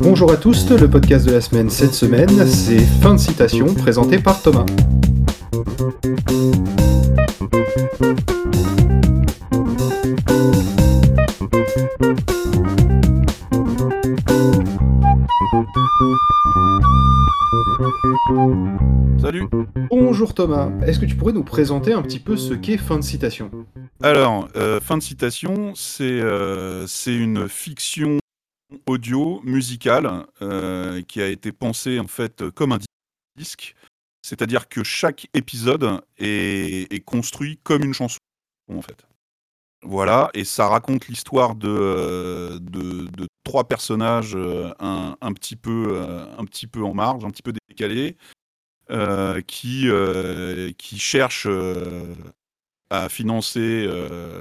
Bonjour à tous, le podcast de la semaine cette semaine, c'est Fin de citation présenté par Thomas. Salut. Bonjour Thomas, est-ce que tu pourrais nous présenter un petit peu ce qu'est Fin de citation? Alors, euh, fin de citation, c'est euh, c'est une fiction audio musicale euh, qui a été pensée en fait comme un disque, c'est-à-dire que chaque épisode est, est construit comme une chanson en fait. Voilà, et ça raconte l'histoire de, trois personnages euh, un, un petit peu, euh, un petit peu en marge, un petit peu décalés, euh, qui, qui cherchent à financer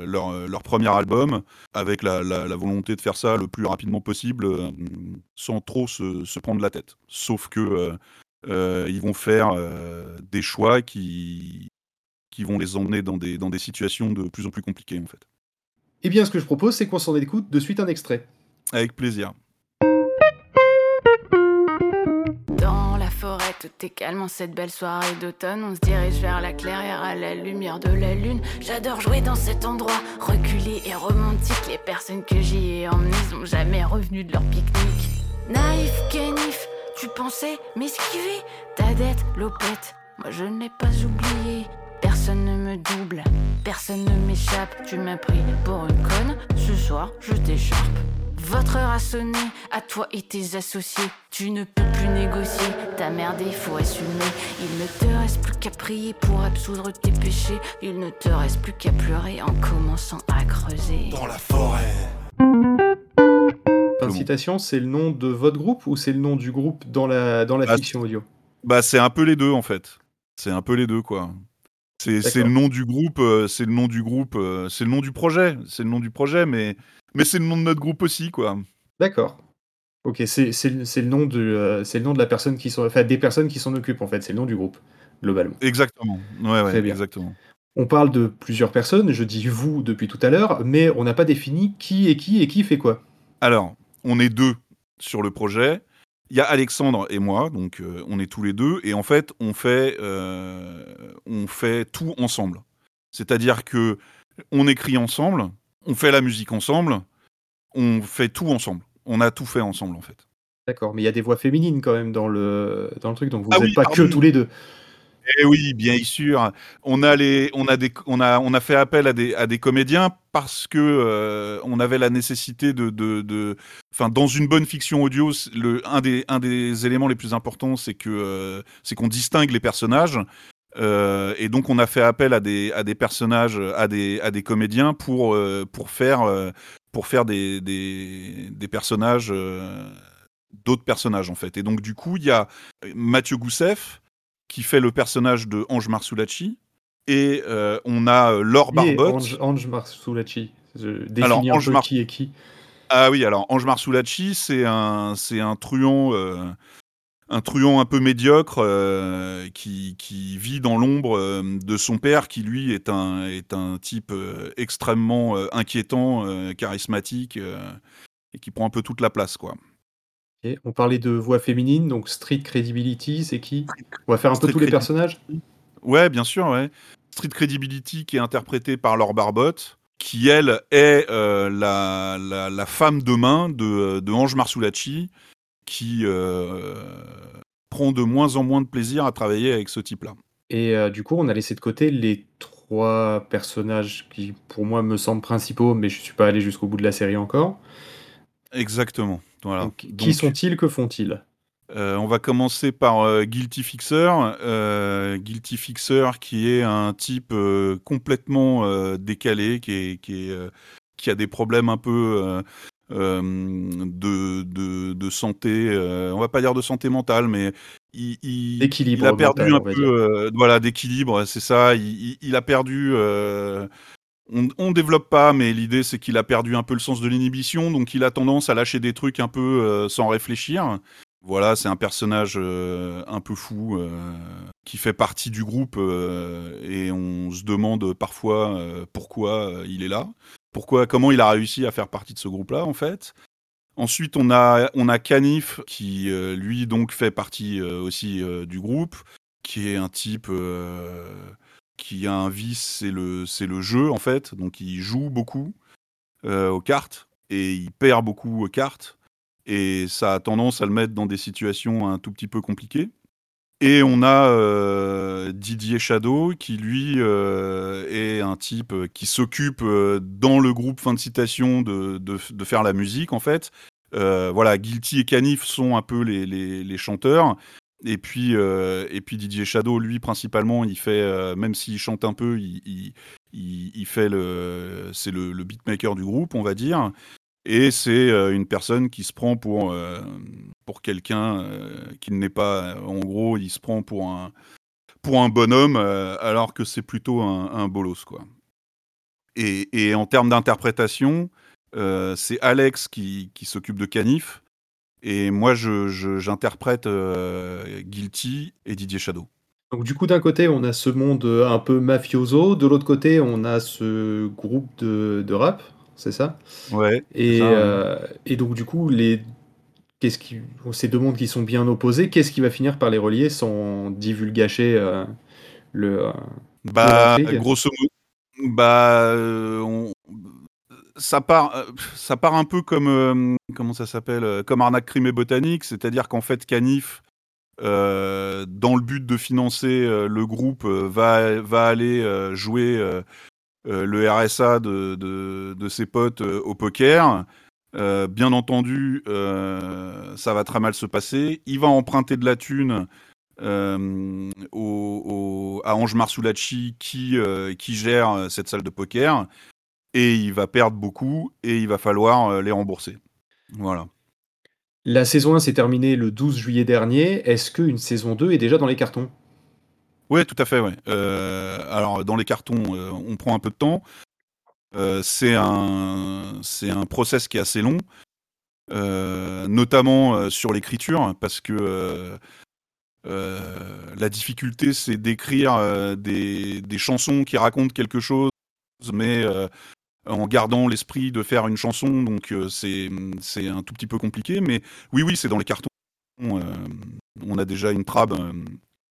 leur, premier album avec la, volonté de faire ça le plus rapidement possible sans trop se, se prendre la tête. Sauf que ils vont faire des choix qui, qui vont les emmener dans des, dans des situations de plus en plus compliquées en fait. Eh bien ce que je propose c'est qu'on s'en écoute de suite un extrait. Avec plaisir. Dans la forêt, tout est calme en cette belle soirée d'automne. On se dirige vers la clairière à la lumière de la lune. J'adore jouer dans cet endroit reculé et romantique. Les personnes que j'y ai emmenées sont jamais revenues de leur pique-nique. Naïf, canif, tu pensais m'esquiver Ta dette, l'opette, moi je n'ai pas oublié. Double, personne ne m'échappe. Tu m'as pris pour une conne, ce soir je t'écharpe. Votre heure a sonné, à toi et tes associés. Tu ne peux plus négocier, ta merde il faut assumer. Il ne te reste plus qu'à prier pour absoudre tes péchés. Il ne te reste plus qu'à pleurer en commençant à creuser. Dans la forêt. Fin de citation c'est le nom de votre groupe ou c'est le nom du groupe dans la, dans la Ah, fiction audio? Bah, c'est un peu les deux en fait. C'est un peu les deux quoi. C'est c'est le nom du groupe, euh, c'est le nom du groupe, euh, c'est le nom du projet, c'est le nom du projet, mais mais c'est le nom de notre groupe aussi quoi. D'accord. Ok, c'est le nom de euh, le nom de la personne qui enfin des personnes qui s'en occupent en fait, c'est le nom du groupe globalement. Exactement. Ouais ouais. Très bien. Exactement. On parle de plusieurs personnes, je dis vous depuis tout à l'heure, mais on n'a pas défini qui est qui et qui fait quoi. Alors, on est deux sur le projet. Il y a Alexandre et moi, donc euh, on est tous les deux, et en fait, on fait, euh, on fait tout ensemble. C'est-à-dire que on écrit ensemble, on fait la musique ensemble, on fait tout ensemble. On a tout fait ensemble, en fait. D'accord, mais il y a des voix féminines quand même dans le dans le truc, donc vous Ah n'êtes oui, pas que pardon. tous les deux. Eh oui, bien sûr. On a on a on a, fait appel à des, comédiens parce que euh, on avait la nécessité de, de, enfin, dans une bonne fiction audio, un des, un des éléments les plus importants, c'est que, euh, c'est qu'on distingue les personnages. Euh, et donc, on a fait appel à des, à des personnages, à des, à des comédiens pour, pour faire, pour faire des, des, des personnages, d'autres personnages en fait. Et donc, du coup, il y a Mathieu Goussef qui fait le personnage de Ange Marsoulacci. Et euh, on a euh, Laure Barbotte. Ange, Ange Marsoulacci. Un peu Mar- qui est qui. Ah oui, alors Ange Marsoulacci, c'est un, c'est un truand, euh, un truand un peu médiocre euh, qui, qui vit dans l'ombre euh, de son père, qui lui est un, est un type euh, extrêmement inquiétant, charismatique, et qui prend un peu toute la place, quoi. On parlait de voix féminine, donc Street Credibility, c'est qui? On va faire un peu tous les personnages? Ouais, bien sûr, ouais. Street Credibility qui est interprétée par Laure Barbotte, qui elle est euh, la, la, la femme de main de, de Ange Marsoulacci, qui euh, prend de moins en moins de plaisir à travailler avec ce type-là. Et euh, du coup, on a laissé de côté les trois personnages qui, pour moi, me semblent principaux, mais je suis pas allé jusqu'au bout de la série encore. Exactement. Voilà. Donc, qui Donc, sont-ils Que font-ils? Euh, on va commencer par euh, Guilty Fixer. Euh, Guilty Fixer qui est un type complètement décalé, qui, est, qui, est, qui a des problèmes un peu de, de, de santé, on va pas dire de santé mentale, mais il, il, a perdu mental, un peu voilà, d'équilibre, c'est ça. Il a perdu. On, on développe pas, mais l'idée c'est qu'il a perdu un peu le sens de l'inhibition, donc il a tendance à lâcher des trucs un peu euh, sans réfléchir. Voilà, c'est un personnage euh, un peu fou euh, qui fait partie du groupe et on se demande parfois pourquoi il est là, pourquoi, comment il a réussi à faire partie de ce groupe-là en fait. Ensuite, on a on a Canif qui lui donc fait partie aussi du groupe, qui est un type qui a un vice, c'est le, c'est le jeu en fait. Donc il joue beaucoup euh, aux cartes et il perd beaucoup aux cartes. Et ça a tendance à le mettre dans des situations un tout petit peu compliquées. Et on a euh, Didier Shadow qui lui euh, est un type qui s'occupe dans le groupe fin de citation de, de, faire la musique en fait. voilà, Guilty et Canif sont un peu les, les chanteurs. Et puis, euh, et puis Didier Shadow, lui, principalement, il fait, euh, même s'il chante un peu, il, fait le, c'est le, beatmaker du groupe, on va dire. Et c'est euh, une personne qui se prend pour, pour quelqu'un qui n'est pas. En gros, il se prend pour un, pour un bonhomme, alors que c'est plutôt un, un, bolos, quoi. Et, et en termes d'interprétation, c'est Alex qui, qui s'occupe de Canif. Et moi, j'interprète je, euh, Guilty et Didier Shadow. Donc du coup, d'un côté, on a ce monde un peu mafioso, de l'autre côté, on a ce groupe de, de rap, c'est ça? Ouais. Et, ça, ouais. euh, et donc du coup, les, qu'est-ce qui, ces deux mondes qui sont bien opposés, qu'est-ce qui va finir par les relier sans divulgacher euh, le... Euh, bah, grosso modo, bah, on, ça part, euh, ça part un peu comme euh, comment ça s'appelle, euh, comme arnaque crime et botanique, c'est-à-dire qu'en fait Canif, euh, dans le but de financer le groupe, va va aller jouer le RSA de, de, ses potes au poker. bien entendu, ça va très mal se passer. Il va emprunter de la thune. Au, à Ange Marsoulacci qui, qui gère cette salle de poker et il va perdre beaucoup et il va falloir euh, les rembourser. Voilà. La saison 1 s'est terminée le 12 juillet dernier. Est-ce qu'une saison 2 est déjà dans les cartons? Oui, tout à fait. Ouais. Euh, alors, dans les cartons, euh, on prend un peu de temps. Euh, c'est un, process qui est assez long, notamment sur l'écriture, parce que la difficulté, c'est d'écrire des, des, chansons qui racontent quelque chose, mais en gardant l'esprit de faire une chanson, donc euh, c'est un tout petit peu compliqué, mais oui, oui, c'est dans les cartons. Euh, on a déjà une trame, euh,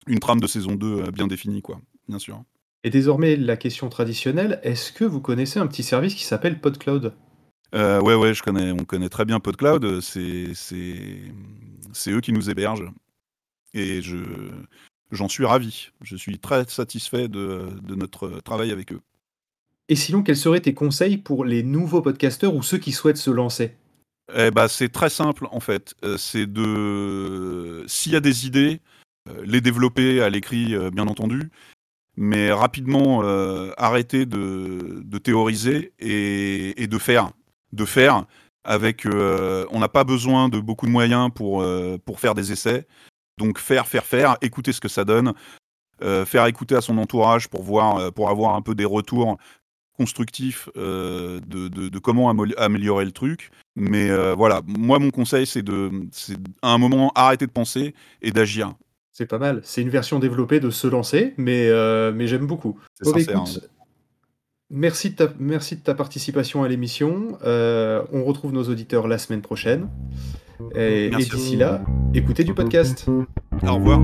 une trame de saison 2 bien définie, quoi, bien sûr. Et désormais, la question traditionnelle, est-ce que vous connaissez un petit service qui s'appelle PodCloud? Euh, Ouais, ouais, je connais, on connaît très bien PodCloud, c'est eux qui nous hébergent. Et je j'en suis ravi. Je suis très satisfait de, de notre travail avec eux. Et sinon, quels seraient tes conseils pour les nouveaux podcasteurs ou ceux qui souhaitent se lancer? Eh ben, C'est très simple en fait. Euh, c'est de. S'il y a des idées, euh, les développer à l'écrit, euh, bien entendu, mais rapidement arrêter de, de théoriser et, et, de faire. De faire avec. On n'a pas besoin de beaucoup de moyens pour, pour faire des essais. Donc faire, faire, faire, écouter ce que ça donne, faire écouter à son entourage pour voir, pour avoir un peu des retours constructif euh, de, de, de, comment améliorer le truc. Mais euh, voilà, moi, mon conseil, c'est de, à un moment, arrêter de penser et d'agir. C'est pas mal. C'est une version développée de se lancer, mais, euh, mais j'aime beaucoup. Oh, sincère, écoute, hein. merci, de ta, merci de ta participation à l'émission. Euh, on retrouve nos auditeurs la semaine prochaine. Et, et d'ici là, écoutez du podcast. Au revoir.